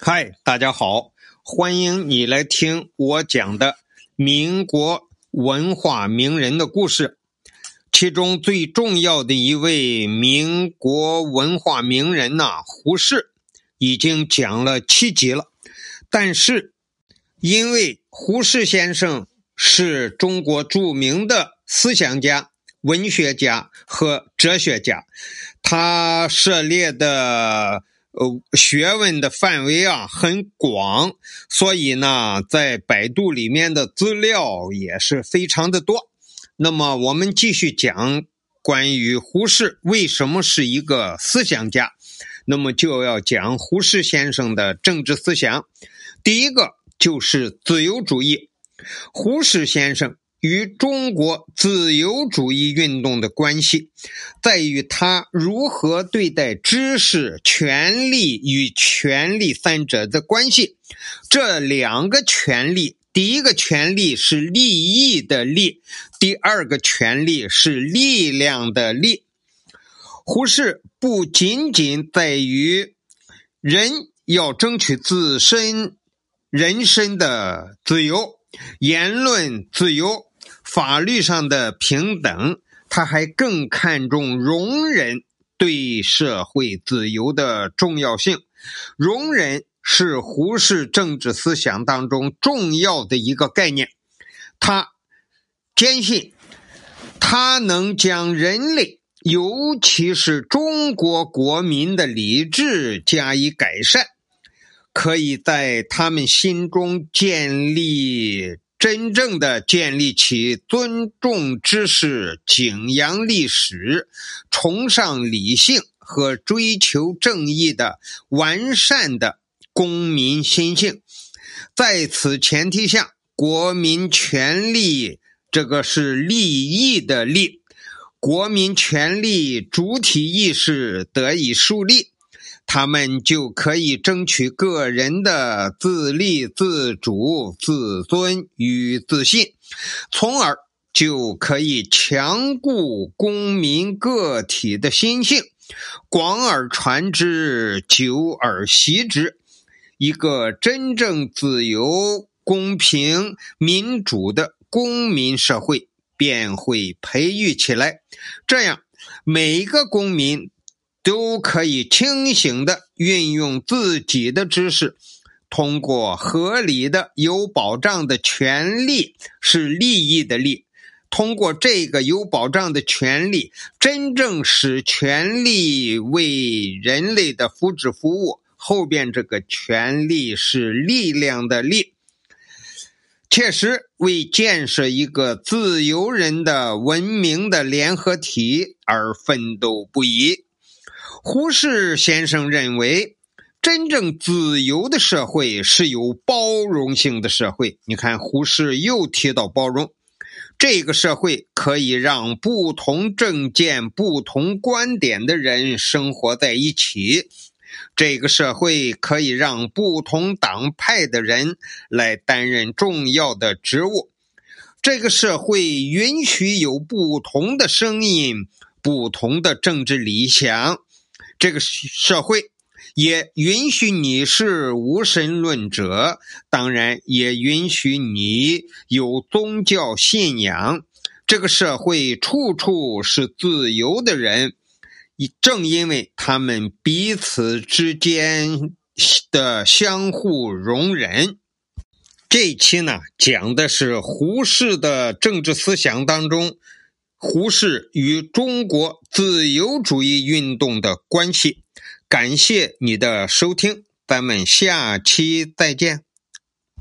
嗨，大家好，欢迎你来听我讲的民国文化名人的故事。其中最重要的一位民国文化名人呐，胡适，已经讲了七集了。但是，因为胡适先生是中国著名的思想家、文学家和哲学家，他涉猎的。呃，学问的范围啊很广，所以呢，在百度里面的资料也是非常的多。那么，我们继续讲关于胡适为什么是一个思想家，那么就要讲胡适先生的政治思想。第一个就是自由主义，胡适先生。与中国自由主义运动的关系，在于他如何对待知识、权力与权力三者的关系。这两个权利，第一个权利是利益的利，第二个权利是力量的力。胡适不仅仅在于人要争取自身人身的自由、言论自由。法律上的平等，他还更看重容忍对社会自由的重要性。容忍是胡适政治思想当中重要的一个概念。他坚信，他能将人类，尤其是中国国民的理智加以改善，可以在他们心中建立。真正的建立起尊重知识、敬仰历史、崇尚理性和追求正义的完善的公民心性，在此前提下，国民权利这个是利益的利，国民权利主体意识得以树立。他们就可以争取个人的自立、自主、自尊与自信，从而就可以强固公民个体的心性，广而传之，久而习之。一个真正自由、公平、民主的公民社会便会培育起来。这样，每一个公民。都可以清醒的运用自己的知识，通过合理的、有保障的权利，是利益的利。通过这个有保障的权利，真正使权利为人类的福祉服务。后边这个权利是力量的力，切实为建设一个自由人的文明的联合体而奋斗不已。胡适先生认为，真正自由的社会是有包容性的社会。你看，胡适又提到包容，这个社会可以让不同政见、不同观点的人生活在一起；这个社会可以让不同党派的人来担任重要的职务；这个社会允许有不同的声音、不同的政治理想。这个社会也允许你是无神论者，当然也允许你有宗教信仰。这个社会处处是自由的人，正因为他们彼此之间的相互容忍。这一期呢，讲的是胡适的政治思想当中。胡适与中国自由主义运动的关系。感谢你的收听，咱们下期再见。